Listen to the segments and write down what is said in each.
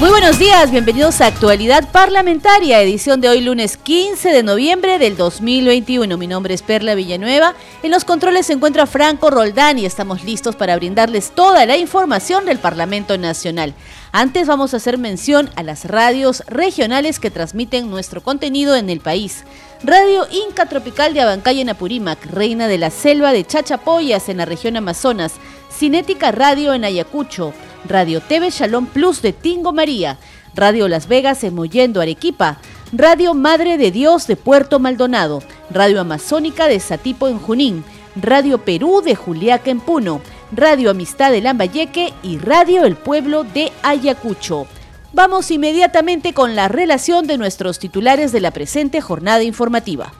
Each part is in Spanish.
Muy buenos días, bienvenidos a Actualidad Parlamentaria, edición de hoy lunes 15 de noviembre del 2021. Mi nombre es Perla Villanueva. En los controles se encuentra Franco Roldán y estamos listos para brindarles toda la información del Parlamento Nacional. Antes vamos a hacer mención a las radios regionales que transmiten nuestro contenido en el país. Radio Inca Tropical de Abancay en Apurímac, Reina de la Selva de Chachapoyas en la región Amazonas, Cinética Radio en Ayacucho, Radio TV Shalom Plus de Tingo María, Radio Las Vegas en Mollendo, Arequipa, Radio Madre de Dios de Puerto Maldonado, Radio Amazónica de Satipo en Junín, Radio Perú de Juliaca en Puno, Radio Amistad de Lambayeque y Radio El Pueblo de Ayacucho. Vamos inmediatamente con la relación de nuestros titulares de la presente jornada informativa.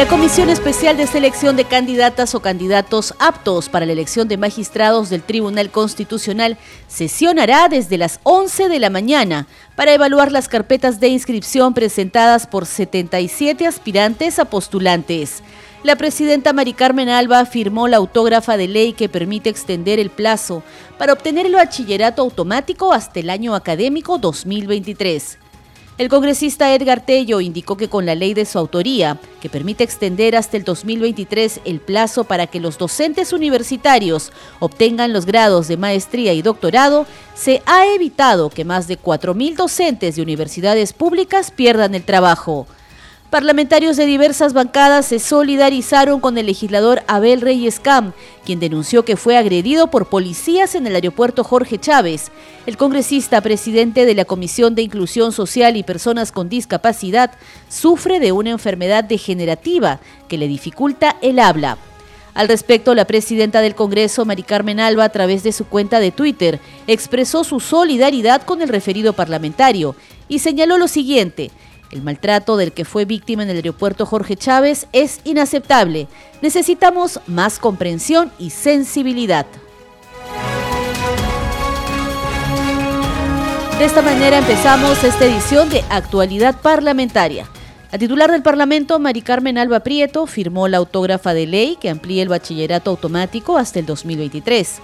La Comisión Especial de Selección de Candidatas o Candidatos aptos para la elección de magistrados del Tribunal Constitucional sesionará desde las 11 de la mañana para evaluar las carpetas de inscripción presentadas por 77 aspirantes a postulantes. La presidenta Mari Carmen Alba firmó la autógrafa de ley que permite extender el plazo para obtener el bachillerato automático hasta el año académico 2023. El congresista Edgar Tello indicó que con la ley de su autoría, que permite extender hasta el 2023 el plazo para que los docentes universitarios obtengan los grados de maestría y doctorado, se ha evitado que más de 4.000 docentes de universidades públicas pierdan el trabajo. Parlamentarios de diversas bancadas se solidarizaron con el legislador Abel Reyes Cam, quien denunció que fue agredido por policías en el aeropuerto Jorge Chávez. El congresista presidente de la Comisión de Inclusión Social y Personas con Discapacidad sufre de una enfermedad degenerativa que le dificulta el habla. Al respecto, la presidenta del Congreso, Mari Carmen Alba, a través de su cuenta de Twitter, expresó su solidaridad con el referido parlamentario y señaló lo siguiente. El maltrato del que fue víctima en el aeropuerto Jorge Chávez es inaceptable. Necesitamos más comprensión y sensibilidad. De esta manera empezamos esta edición de Actualidad Parlamentaria. La titular del Parlamento, Mari Carmen Alba Prieto, firmó la autógrafa de ley que amplía el bachillerato automático hasta el 2023.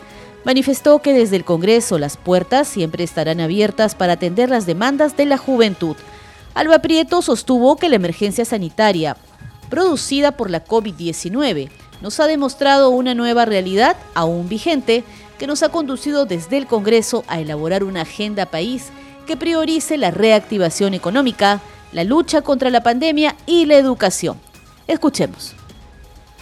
Manifestó que desde el Congreso las puertas siempre estarán abiertas para atender las demandas de la juventud Alba Prieto sostuvo que la emergencia sanitaria producida por la COVID-19 nos ha demostrado una nueva realidad aún vigente que nos ha conducido desde el Congreso a elaborar una agenda país que priorice la reactivación económica, la lucha contra la pandemia y la educación. Escuchemos.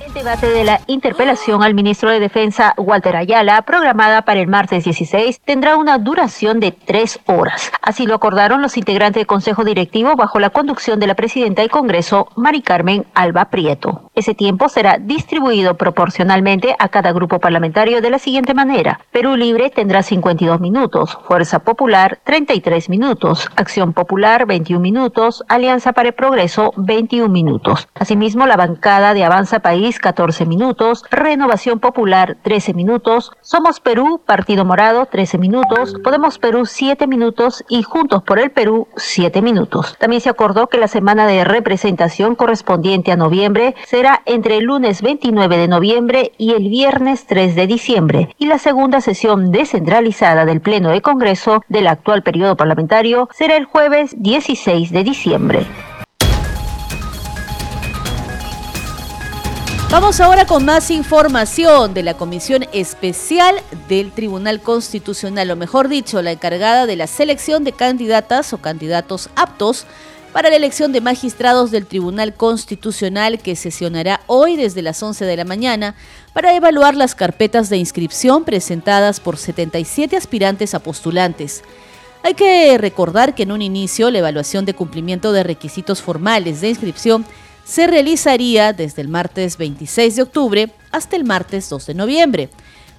El debate de la interpelación al ministro de Defensa, Walter Ayala, programada para el martes 16, tendrá una duración de tres horas. Así lo acordaron los integrantes del Consejo Directivo bajo la conducción de la presidenta del Congreso, Mari Carmen Alba Prieto. Ese tiempo será distribuido proporcionalmente a cada grupo parlamentario de la siguiente manera. Perú Libre tendrá 52 minutos, Fuerza Popular 33 minutos, Acción Popular 21 minutos, Alianza para el Progreso 21 minutos. Asimismo, la bancada de Avanza País 14 minutos, Renovación Popular 13 minutos, Somos Perú, Partido Morado 13 minutos, Podemos Perú 7 minutos y Juntos por el Perú 7 minutos. También se acordó que la semana de representación correspondiente a noviembre será entre el lunes 29 de noviembre y el viernes 3 de diciembre y la segunda sesión descentralizada del Pleno de Congreso del actual periodo parlamentario será el jueves 16 de diciembre. Vamos ahora con más información de la Comisión Especial del Tribunal Constitucional, o mejor dicho, la encargada de la selección de candidatas o candidatos aptos para la elección de magistrados del Tribunal Constitucional que sesionará hoy desde las 11 de la mañana para evaluar las carpetas de inscripción presentadas por 77 aspirantes a postulantes. Hay que recordar que en un inicio la evaluación de cumplimiento de requisitos formales de inscripción se realizaría desde el martes 26 de octubre hasta el martes 2 de noviembre.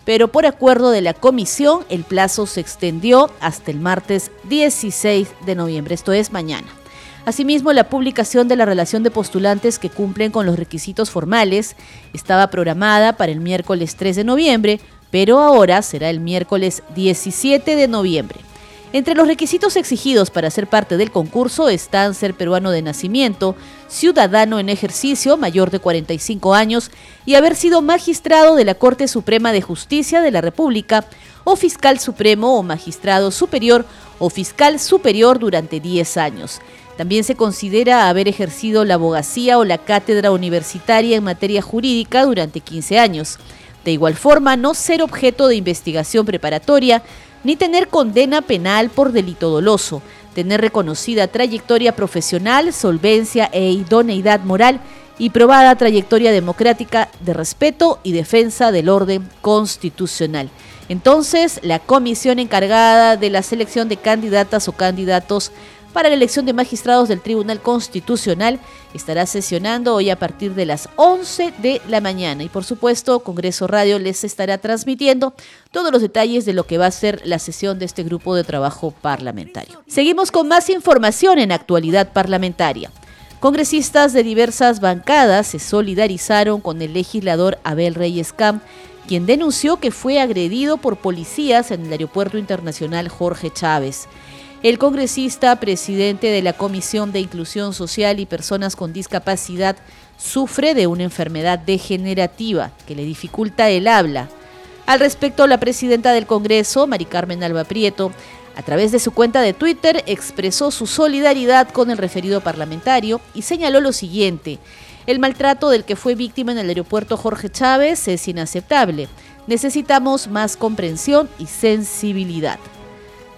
Pero por acuerdo de la comisión, el plazo se extendió hasta el martes 16 de noviembre, esto es mañana. Asimismo, la publicación de la relación de postulantes que cumplen con los requisitos formales estaba programada para el miércoles 3 de noviembre, pero ahora será el miércoles 17 de noviembre. Entre los requisitos exigidos para ser parte del concurso están ser peruano de nacimiento, ciudadano en ejercicio mayor de 45 años y haber sido magistrado de la Corte Suprema de Justicia de la República o fiscal supremo o magistrado superior o fiscal superior durante 10 años. También se considera haber ejercido la abogacía o la cátedra universitaria en materia jurídica durante 15 años. De igual forma, no ser objeto de investigación preparatoria ni tener condena penal por delito doloso, tener reconocida trayectoria profesional, solvencia e idoneidad moral y probada trayectoria democrática de respeto y defensa del orden constitucional. Entonces, la comisión encargada de la selección de candidatas o candidatos para la elección de magistrados del Tribunal Constitucional estará sesionando hoy a partir de las 11 de la mañana y por supuesto Congreso Radio les estará transmitiendo todos los detalles de lo que va a ser la sesión de este grupo de trabajo parlamentario. Seguimos con más información en actualidad parlamentaria. Congresistas de diversas bancadas se solidarizaron con el legislador Abel Reyes Camp, quien denunció que fue agredido por policías en el Aeropuerto Internacional Jorge Chávez. El congresista, presidente de la Comisión de Inclusión Social y Personas con Discapacidad, sufre de una enfermedad degenerativa que le dificulta el habla. Al respecto, la presidenta del Congreso, Mari Carmen Alba Prieto, a través de su cuenta de Twitter expresó su solidaridad con el referido parlamentario y señaló lo siguiente. El maltrato del que fue víctima en el aeropuerto Jorge Chávez es inaceptable. Necesitamos más comprensión y sensibilidad.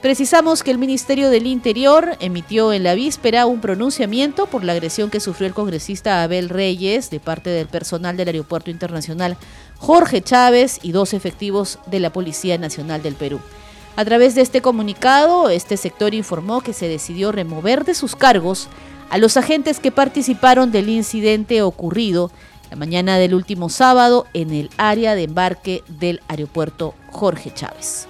Precisamos que el Ministerio del Interior emitió en la víspera un pronunciamiento por la agresión que sufrió el congresista Abel Reyes de parte del personal del Aeropuerto Internacional Jorge Chávez y dos efectivos de la Policía Nacional del Perú. A través de este comunicado, este sector informó que se decidió remover de sus cargos a los agentes que participaron del incidente ocurrido la mañana del último sábado en el área de embarque del aeropuerto Jorge Chávez.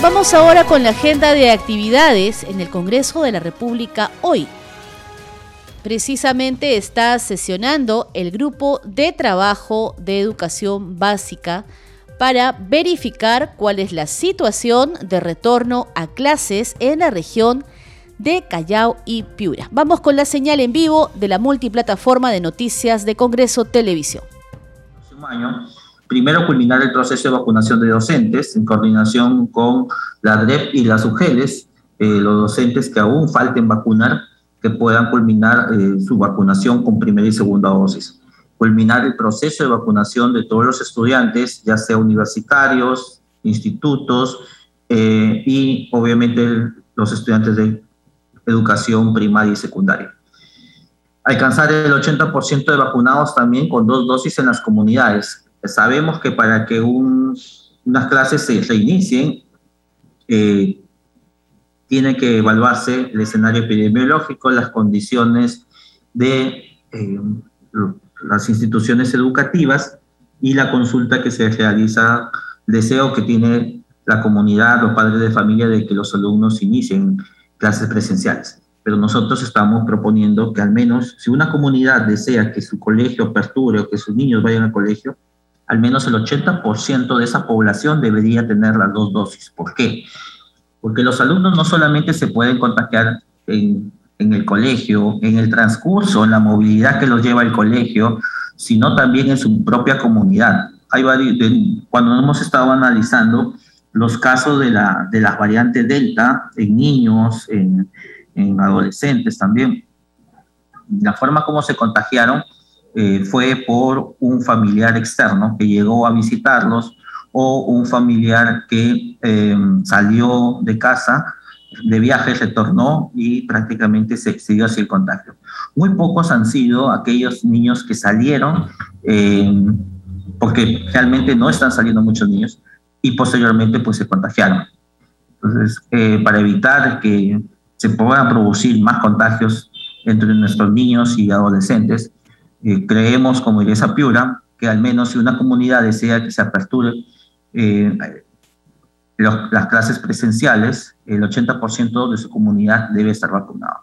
Vamos ahora con la agenda de actividades en el Congreso de la República hoy. Precisamente está sesionando el grupo de trabajo de educación básica para verificar cuál es la situación de retorno a clases en la región de Callao y Piura. Vamos con la señal en vivo de la multiplataforma de noticias de Congreso Televisión primero culminar el proceso de vacunación de docentes en coordinación con la DREP y las UGELES, eh, los docentes que aún falten vacunar, que puedan culminar eh, su vacunación con primera y segunda dosis. Culminar el proceso de vacunación de todos los estudiantes, ya sea universitarios, institutos eh, y obviamente los estudiantes de educación primaria y secundaria alcanzar el 80% de vacunados también con dos dosis en las comunidades sabemos que para que unas clases se reinicien, eh, tiene que evaluarse el escenario epidemiológico, las condiciones de eh, las instituciones educativas y la consulta que se realiza, el deseo que tiene la comunidad, los padres de familia, de que los alumnos inicien clases presenciales. Pero nosotros estamos proponiendo que al menos si una comunidad desea que su colegio aperture o que sus niños vayan al colegio, al menos el 80% de esa población debería tener las dos dosis. ¿Por qué? Porque los alumnos no solamente se pueden contagiar en, el colegio, en el transcurso, en la movilidad que los lleva el colegio, sino también en su propia comunidad. Cuando hemos estado analizando los casos de, la, de las variantes Delta en niños, en, en adolescentes también, la forma como se contagiaron, eh, fue por un familiar externo que llegó a visitarlos o un familiar que em, salió de casa de viaje, retornó y prácticamente se siguió así el contagio. Muy pocos han sido aquellos niños que salieron, em, porque realmente no están saliendo muchos niños, y posteriormente pues se contagiaron. Entonces, eh, para evitar que se puedan producir más contagios entre nuestros niños y adolescentes, eh, creemos, como Iglesia Piura, que al menos si una comunidad desea que se aperture eh, las clases presenciales, el 80% de su comunidad debe estar vacunado.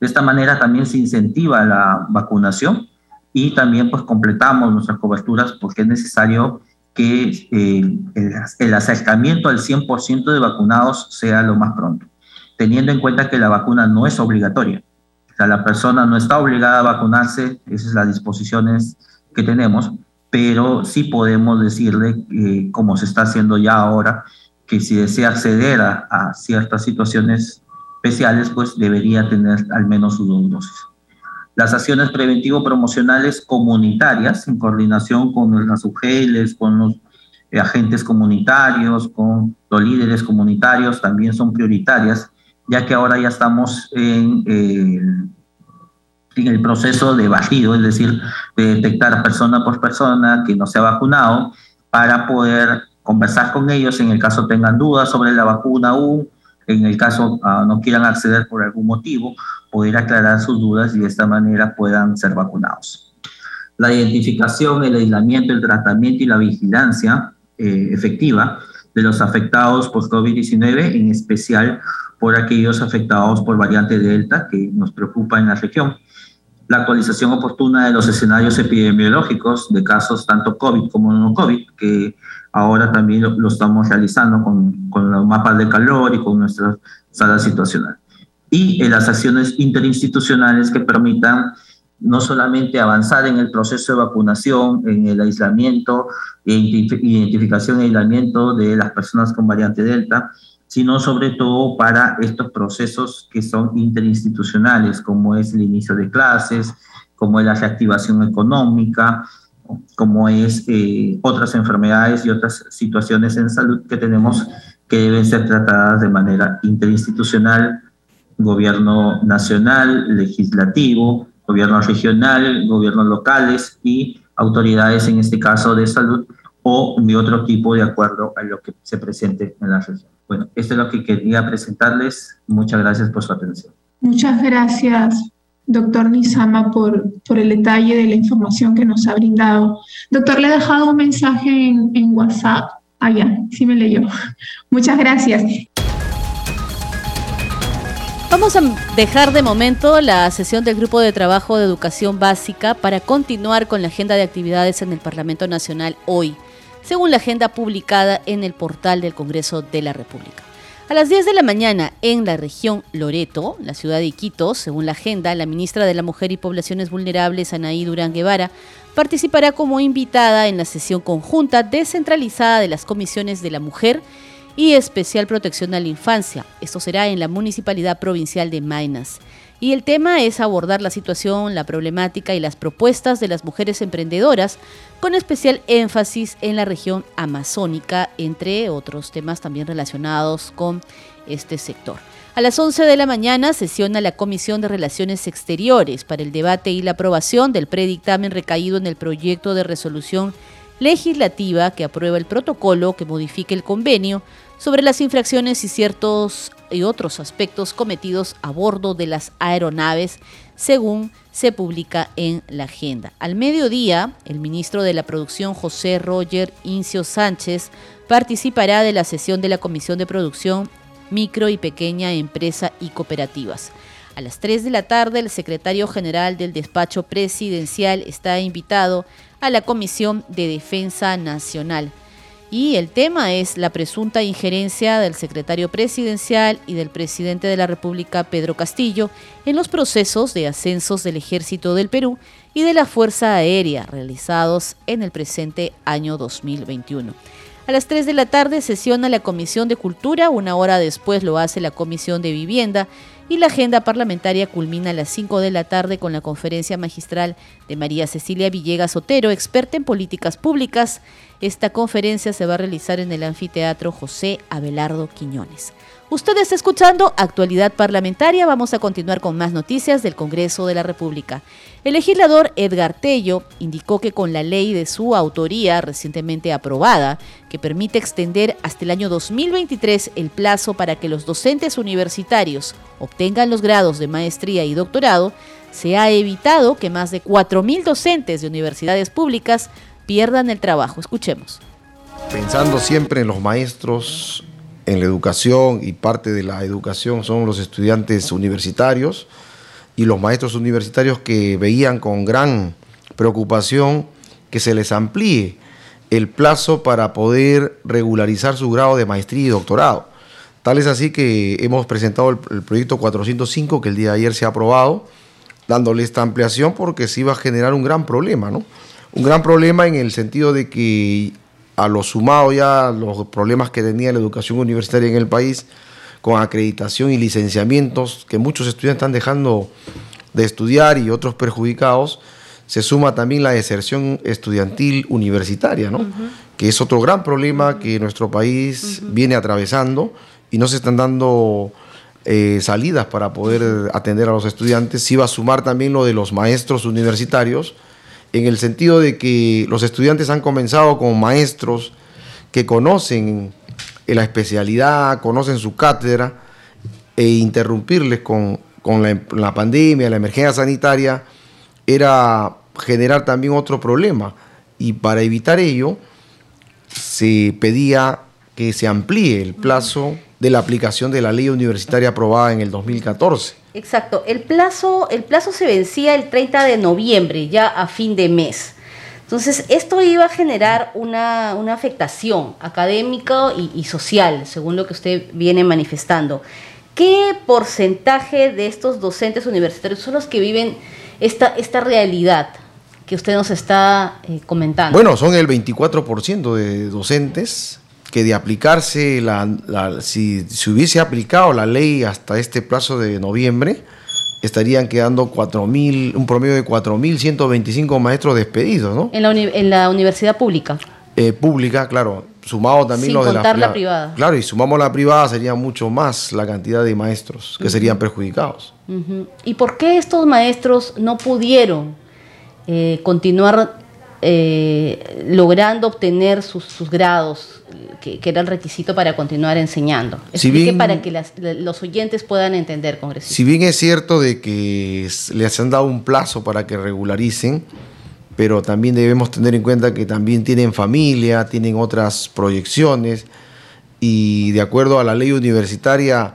De esta manera también se incentiva la vacunación y también pues completamos nuestras coberturas porque es necesario que eh, el, acercamiento al 100% de vacunados sea lo más pronto, teniendo en cuenta que la vacuna no es obligatoria. La persona no está obligada a vacunarse, esas son las disposiciones que tenemos, pero sí podemos decirle, eh, como se está haciendo ya ahora, que si desea acceder a, ciertas situaciones especiales, pues debería tener al menos sus dos dosis. Las acciones preventivo-promocionales comunitarias, en coordinación con las UGELES, con los eh, agentes comunitarios, con los líderes comunitarios, también son prioritarias, ya que ahora ya estamos en, eh, en el proceso de batido, es decir, de detectar persona por persona que no se ha vacunado, para poder conversar con ellos en el caso tengan dudas sobre la vacuna aún, en el caso ah, no quieran acceder por algún motivo, poder aclarar sus dudas y de esta manera puedan ser vacunados. La identificación, el aislamiento, el tratamiento y la vigilancia eh, efectiva de los afectados por COVID-19, en especial por aquellos afectados por variante Delta, que nos preocupa en la región. La actualización oportuna de los escenarios epidemiológicos de casos tanto COVID como no COVID, que Ahora también lo, estamos realizando con, con, los mapas de calor y con nuestra sala situacional. Y en las acciones interinstitucionales que permitan no solamente avanzar en el proceso de vacunación, en el aislamiento, identificación y aislamiento de las personas con variante Delta, sino sobre todo para estos procesos que son interinstitucionales, como es el inicio de clases, como es la reactivación económica, como es eh, otras enfermedades y otras situaciones en salud que tenemos que deben ser tratadas de manera interinstitucional, gobierno nacional, legislativo, gobierno regional, gobiernos locales y autoridades, en este caso de salud, o de otro tipo de acuerdo a lo que se presente en la región. Bueno, esto es lo que quería presentarles. Muchas gracias por su atención. Muchas gracias, doctor Nizama, por, por el detalle de la información que nos ha brindado. Doctor, le he dejado un mensaje en, en WhatsApp. Ah, ya, sí me leyó. Muchas gracias. Vamos a dejar de momento la sesión del Grupo de Trabajo de Educación Básica para continuar con la agenda de actividades en el Parlamento Nacional hoy, según la agenda publicada en el portal del Congreso de la República. A las 10 de la mañana en la región Loreto, la ciudad de Iquitos, según la agenda, la ministra de la Mujer y Poblaciones Vulnerables, Anaí Durán Guevara, participará como invitada en la sesión conjunta descentralizada de las comisiones de la mujer y especial protección a la infancia. Esto será en la Municipalidad Provincial de Mainas y el tema es abordar la situación, la problemática y las propuestas de las mujeres emprendedoras, con especial énfasis en la región amazónica, entre otros temas también relacionados con este sector. A las 11 de la mañana sesiona la Comisión de Relaciones Exteriores para el debate y la aprobación del predictamen recaído en el proyecto de resolución legislativa que aprueba el protocolo que modifique el convenio sobre las infracciones y ciertos y otros aspectos cometidos a bordo de las aeronaves, según se publica en la agenda. Al mediodía, el ministro de la Producción, José Roger Incio Sánchez, participará de la sesión de la Comisión de Producción, Micro y Pequeña Empresa y Cooperativas. A las 3 de la tarde, el secretario general del despacho presidencial está invitado a la Comisión de Defensa Nacional. Y el tema es la presunta injerencia del secretario presidencial y del presidente de la República, Pedro Castillo, en los procesos de ascensos del ejército del Perú y de la Fuerza Aérea realizados en el presente año 2021. A las 3 de la tarde sesiona la Comisión de Cultura, una hora después lo hace la Comisión de Vivienda y la agenda parlamentaria culmina a las 5 de la tarde con la conferencia magistral de María Cecilia Villegas Otero, experta en políticas públicas. Esta conferencia se va a realizar en el anfiteatro José Abelardo Quiñones. Usted está escuchando Actualidad Parlamentaria. Vamos a continuar con más noticias del Congreso de la República. El legislador Edgar Tello indicó que con la ley de su autoría recientemente aprobada, que permite extender hasta el año 2023 el plazo para que los docentes universitarios obtengan los grados de maestría y doctorado, se ha evitado que más de 4.000 docentes de universidades públicas pierdan el trabajo. Escuchemos. Pensando siempre en los maestros en la educación y parte de la educación son los estudiantes universitarios y los maestros universitarios que veían con gran preocupación que se les amplíe el plazo para poder regularizar su grado de maestría y doctorado. Tal es así que hemos presentado el, proyecto 405 que el día de ayer se ha aprobado, dándole esta ampliación porque se iba a generar un gran problema, ¿no? Un gran problema en el sentido de que a lo sumado ya los problemas que tenía la educación universitaria en el país, con acreditación y licenciamientos, que muchos estudiantes están dejando de estudiar y otros perjudicados, se suma también la deserción estudiantil universitaria, ¿no? que es otro gran problema que nuestro país viene atravesando y no se están dando eh, salidas para poder atender a los estudiantes. Se iba a sumar también lo de los maestros universitarios, en el sentido de que los estudiantes han comenzado con maestros que conocen la especialidad, conocen su cátedra, e interrumpirles con, la, la pandemia, la emergencia sanitaria, era generar también otro problema. Y para evitar ello, se pedía que se amplíe el plazo de la aplicación de la ley universitaria aprobada en el 2014. Exacto, el plazo, el plazo se vencía el 30 de noviembre, ya a fin de mes. Entonces, esto iba a generar una, afectación académica y, y, social, según lo que usted viene manifestando. ¿Qué porcentaje de estos docentes universitarios son los que viven esta, esta realidad que usted nos está eh, comentando? Bueno, son el 24% de docentes que de aplicarse, la, si se hubiese aplicado la ley hasta este plazo de noviembre, estarían quedando 4.000, un promedio de 4.125 maestros despedidos, ¿no? En la, en la universidad pública. Eh, pública, claro, sumado también los de la, privada. Claro, y sumamos la privada sería mucho más la cantidad de maestros que serían perjudicados. ¿Y por qué estos maestros no pudieron eh, continuar eh, logrando obtener sus, grados, que, era el requisito para continuar enseñando. Explique para que los oyentes puedan entender, congresista. Si bien es cierto de que les han dado un plazo para que regularicen, pero también debemos tener en cuenta que también tienen familia, tienen otras proyecciones, y de acuerdo a la ley universitaria,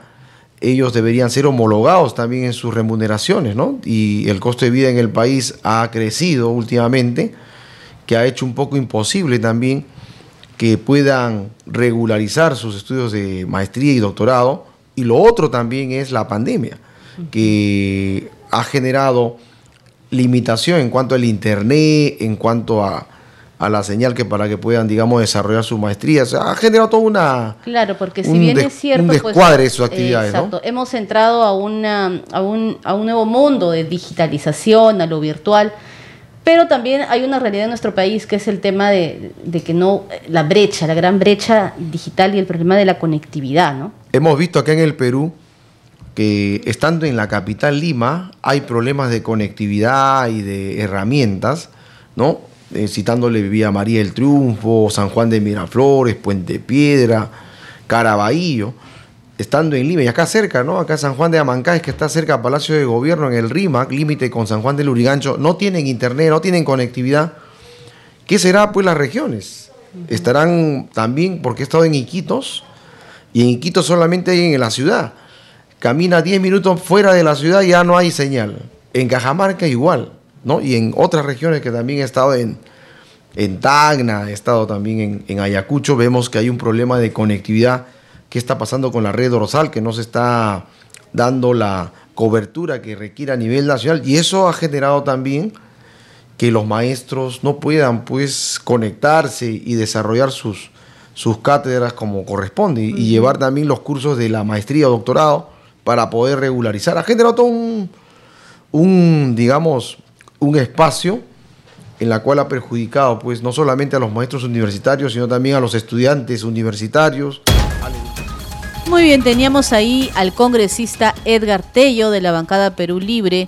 ellos deberían ser homologados también en sus remuneraciones, ¿no? Y el costo de vida en el país ha crecido últimamente, que ha hecho un poco imposible también que puedan regularizar sus estudios de maestría y doctorado. Y lo otro también es la pandemia, que ha generado limitación en cuanto al Internet, en cuanto a, a la señal que para que puedan, digamos, desarrollar su maestría. ha generado toda una... Claro, porque si bien es cierto... Un pues, descuadre de sus actividades, exacto, hemos entrado a, una, a, un, a un nuevo mundo de digitalización, a lo virtual, pero también hay una realidad en nuestro país que es el tema de, de, que no, la brecha, la gran brecha digital y el problema de la conectividad, ¿no? Hemos visto acá en el Perú que estando en la capital Lima hay problemas de conectividad y de herramientas, ¿no? eh, citándole Vía María del Triunfo, San Juan de Miraflores, Puente Piedra, Caraballo, estando en Lima y acá cerca, ¿no? Acá San Juan de Amancay, que está cerca del Palacio de Gobierno, en el RIMAC, límite con San Juan del Urigancho, no tienen internet, no tienen conectividad. ¿Qué será, pues, las regiones? Estarán también, porque he estado en Iquitos, y en Iquitos solamente hay en la ciudad. Camina 10 minutos fuera de la ciudad y ya no hay señal. En Cajamarca igual. Y en otras regiones que también he estado en, en Tacna, he estado también en, Ayacucho, vemos que hay un problema de conectividad. ¿Qué está pasando con la red dorsal? Que no se está dando la cobertura que requiere a nivel nacional. Y eso ha generado también que los maestros no puedan pues conectarse y desarrollar sus, sus cátedras como corresponde y llevar también los cursos de la maestría o doctorado para poder regularizar. Ha generado todo un, un digamos, un espacio en la cual ha perjudicado pues no solamente a los maestros universitarios, sino también a los estudiantes universitarios. Muy bien, teníamos ahí al congresista Edgar Tello de la bancada Perú Libre,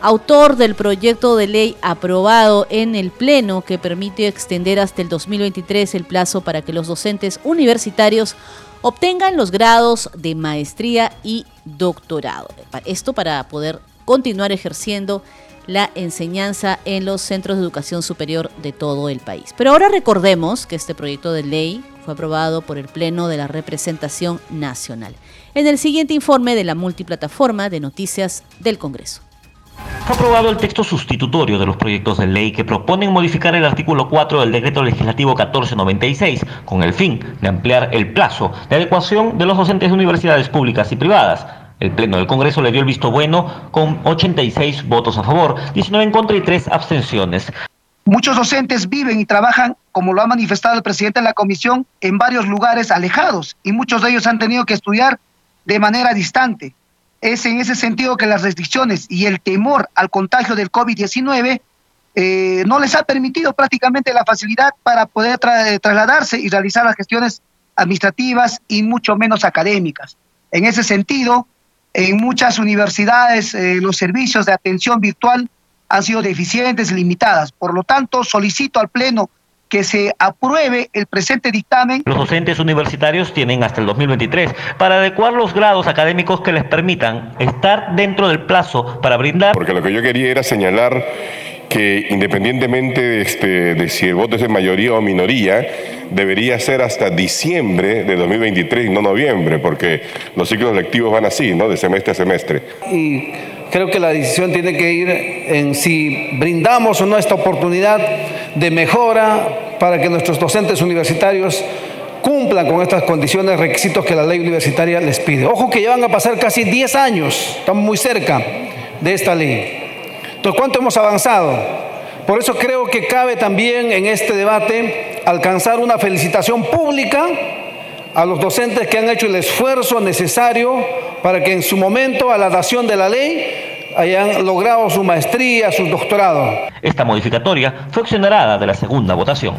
autor del proyecto de ley aprobado en el Pleno que permite extender hasta el 2023 el plazo para que los docentes universitarios obtengan los grados de maestría y doctorado. Esto para poder continuar ejerciendo la enseñanza en los centros de educación superior de todo el país. Pero ahora recordemos que este proyecto de ley fue aprobado por el Pleno de la Representación Nacional. En el siguiente informe de la multiplataforma de noticias del Congreso. Fue aprobado el texto sustitutorio de los proyectos de ley que proponen modificar el artículo 4 del decreto legislativo 1496 con el fin de ampliar el plazo de adecuación de los docentes de universidades públicas y privadas. El Pleno del Congreso le dio el visto bueno con 86 votos a favor, 19 en contra y 3 abstenciones. Muchos docentes viven y trabajan, como lo ha manifestado el presidente de la comisión, en varios lugares alejados y muchos de ellos han tenido que estudiar de manera distante. Es en ese sentido que las restricciones y el temor al contagio del COVID-19 eh, no les ha permitido prácticamente la facilidad para poder trasladarse y realizar las gestiones administrativas y mucho menos académicas. En ese sentido, en muchas universidades eh, los servicios de atención virtual han sido deficientes y limitadas. Por lo tanto, solicito al Pleno que se apruebe el presente dictamen. Los docentes universitarios tienen hasta el 2023 para adecuar los grados académicos que les permitan estar dentro del plazo para brindar. Porque lo que yo quería era señalar que independientemente de, este, de si el voto es de mayoría o minoría, debería ser hasta diciembre de 2023 y no noviembre, porque los ciclos lectivos van así, ¿no? De semestre a semestre. Y creo que la decisión tiene que ir en si brindamos o no esta oportunidad de mejora para que nuestros docentes universitarios cumplan con estas condiciones, requisitos que la ley universitaria les pide. Ojo que ya van a pasar casi 10 años, estamos muy cerca de esta ley. Entonces, ¿cuánto hemos avanzado? Por eso creo que cabe también en este debate alcanzar una felicitación pública a los docentes que han hecho el esfuerzo necesario para que en su momento, a la dación de la ley, hayan logrado su maestría, su doctorado. Esta modificatoria fue exonerada de la segunda votación.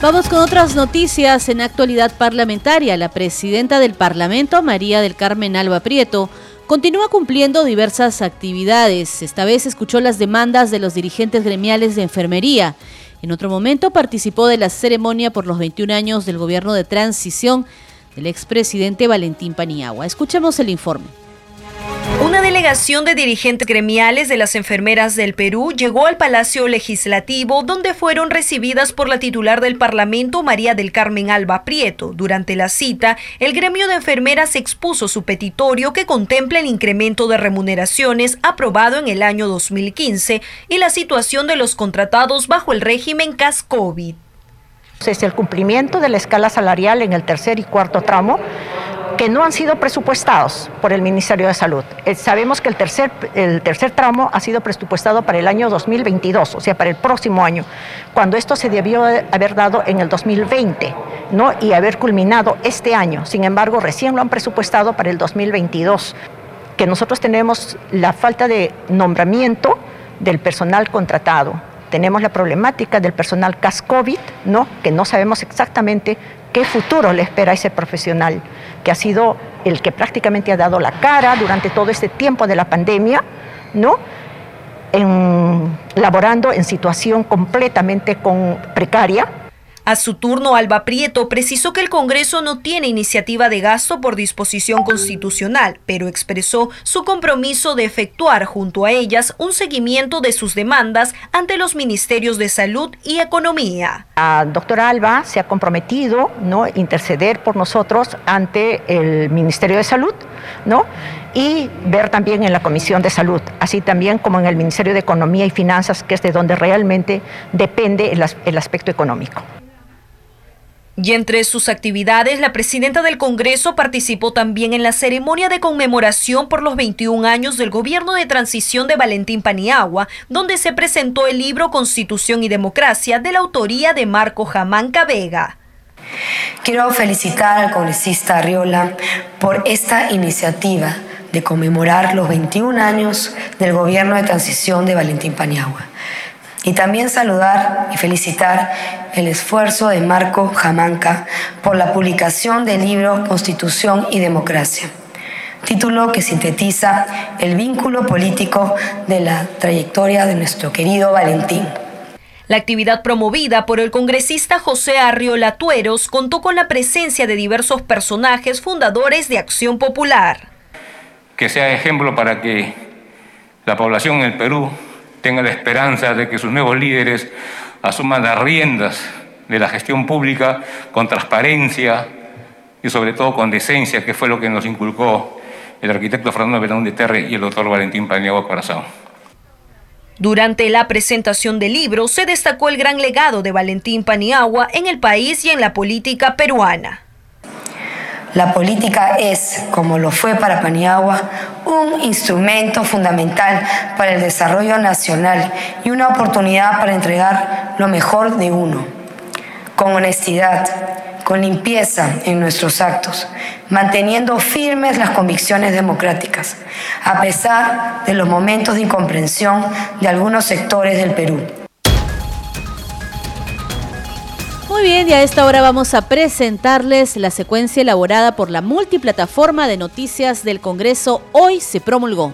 Vamos con otras noticias en actualidad parlamentaria. La presidenta del Parlamento, María del Carmen Alba Prieto, continúa cumpliendo diversas actividades. Esta vez escuchó las demandas de los dirigentes gremiales de enfermería en otro momento participó de la ceremonia por los 21 años del gobierno de transición del expresidente Valentín Paniagua. Escuchemos el informe. Una delegación de dirigentes gremiales de las enfermeras del Perú llegó al Palacio Legislativo, donde fueron recibidas por la titular del Parlamento, María del Carmen Alba Prieto. Durante la cita, el gremio de enfermeras expuso su petitorio que contempla el incremento de remuneraciones aprobado en el año 2015 y la situación de los contratados bajo el régimen CAS-COVID. Es el cumplimiento de la escala salarial en el tercer y cuarto tramo que no han sido presupuestados por el Ministerio de Salud. Eh, sabemos que el tercer, el tercer tramo ha sido presupuestado para el año 2022, o sea, para el próximo año, cuando esto se debió haber dado en el 2020 ¿no? y haber culminado este año. Sin embargo, recién lo han presupuestado para el 2022, que nosotros tenemos la falta de nombramiento del personal contratado. Tenemos la problemática del personal CAS-COVID, ¿no? que no sabemos exactamente qué futuro le espera a ese profesional, que ha sido el que prácticamente ha dado la cara durante todo este tiempo de la pandemia, ¿no? En, laborando en situación completamente precaria, a su turno, Alba Prieto precisó que el Congreso no tiene iniciativa de gasto por disposición constitucional, pero expresó su compromiso de efectuar junto a ellas un seguimiento de sus demandas ante los ministerios de Salud y Economía. La doctora Alba se ha comprometido ¿no? interceder por nosotros ante el Ministerio de Salud, ¿no? y ver también en la Comisión de Salud, así también como en el Ministerio de Economía y Finanzas, que es de donde realmente depende el aspecto económico. Y entre sus actividades, la presidenta del Congreso participó también en la ceremonia de conmemoración por los 21 años del gobierno de transición de Valentín Paniagua, donde se presentó el libro Constitución y Democracia de la autoría de Marco Jamán Vega. Quiero felicitar al congresista Arriola por esta iniciativa de conmemorar los 21 años del gobierno de transición de Valentín Paniagua. Y también saludar y felicitar el esfuerzo de Marco Jamanca por la publicación del libro Constitución y Democracia, título que sintetiza el vínculo político de la trayectoria de nuestro querido Valentín. La actividad promovida por el congresista José Arriola Tueros contó con la presencia de diversos personajes fundadores de Acción Popular. Que sea ejemplo para que la población en el Perú tenga la esperanza de que sus nuevos líderes asuman las riendas de la gestión pública con transparencia y sobre todo con decencia, que fue lo que nos inculcó el arquitecto Fernando Belón de Terre y el doctor Valentín Paniagua Corazón. Durante la presentación del libro se destacó el gran legado de Valentín Paniagua en el país y en la política peruana. La política es, como lo fue para Paniagua, un instrumento fundamental para el desarrollo nacional y una oportunidad para entregar lo mejor de uno, con honestidad, con limpieza en nuestros actos, manteniendo firmes las convicciones democráticas, a pesar de los momentos de incomprensión de algunos sectores del Perú. Muy bien, y a esta hora vamos a presentarles la secuencia elaborada por la multiplataforma de noticias del Congreso Hoy se promulgó.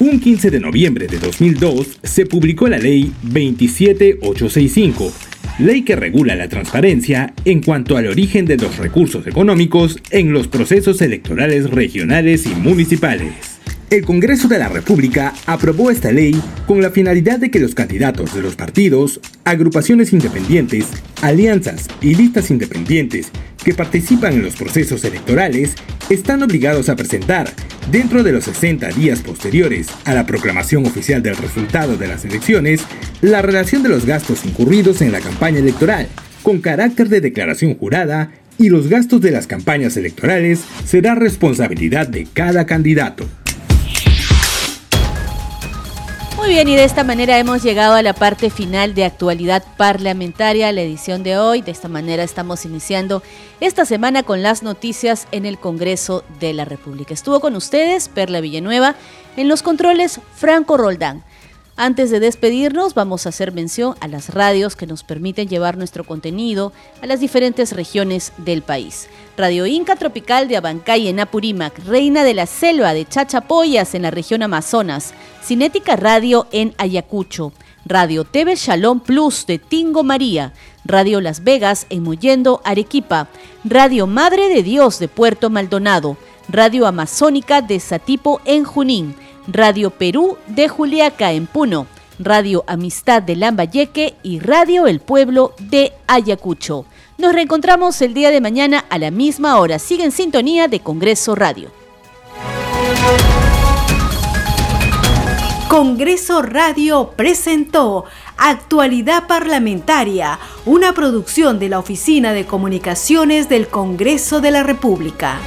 Un 15 de noviembre de 2002 se publicó la Ley 27865, ley que regula la transparencia en cuanto al origen de los recursos económicos en los procesos electorales regionales y municipales. El Congreso de la República aprobó esta ley con la finalidad de que los candidatos de los partidos, agrupaciones independientes, alianzas y listas independientes que participan en los procesos electorales están obligados a presentar, dentro de los 60 días posteriores a la proclamación oficial del resultado de las elecciones, la relación de los gastos incurridos en la campaña electoral, con carácter de declaración jurada, y los gastos de las campañas electorales será responsabilidad de cada candidato. Bien, y de esta manera hemos llegado a la parte final de actualidad parlamentaria, la edición de hoy. De esta manera estamos iniciando esta semana con las noticias en el Congreso de la República. Estuvo con ustedes Perla Villanueva, en los controles Franco Roldán. Antes de despedirnos, vamos a hacer mención a las radios que nos permiten llevar nuestro contenido a las diferentes regiones del país. Radio Inca Tropical de Abancay en Apurímac, Reina de la Selva de Chachapoyas en la región Amazonas, Cinética Radio en Ayacucho, Radio TV Shalom Plus de Tingo María, Radio Las Vegas en Mollendo, Arequipa, Radio Madre de Dios de Puerto Maldonado, Radio Amazónica de Satipo en Junín, Radio Perú de Juliaca en Puno, Radio Amistad de Lambayeque y Radio El Pueblo de Ayacucho. Nos reencontramos el día de mañana a la misma hora. Sigue en sintonía de Congreso Radio. Congreso Radio presentó Actualidad Parlamentaria, una producción de la Oficina de Comunicaciones del Congreso de la República.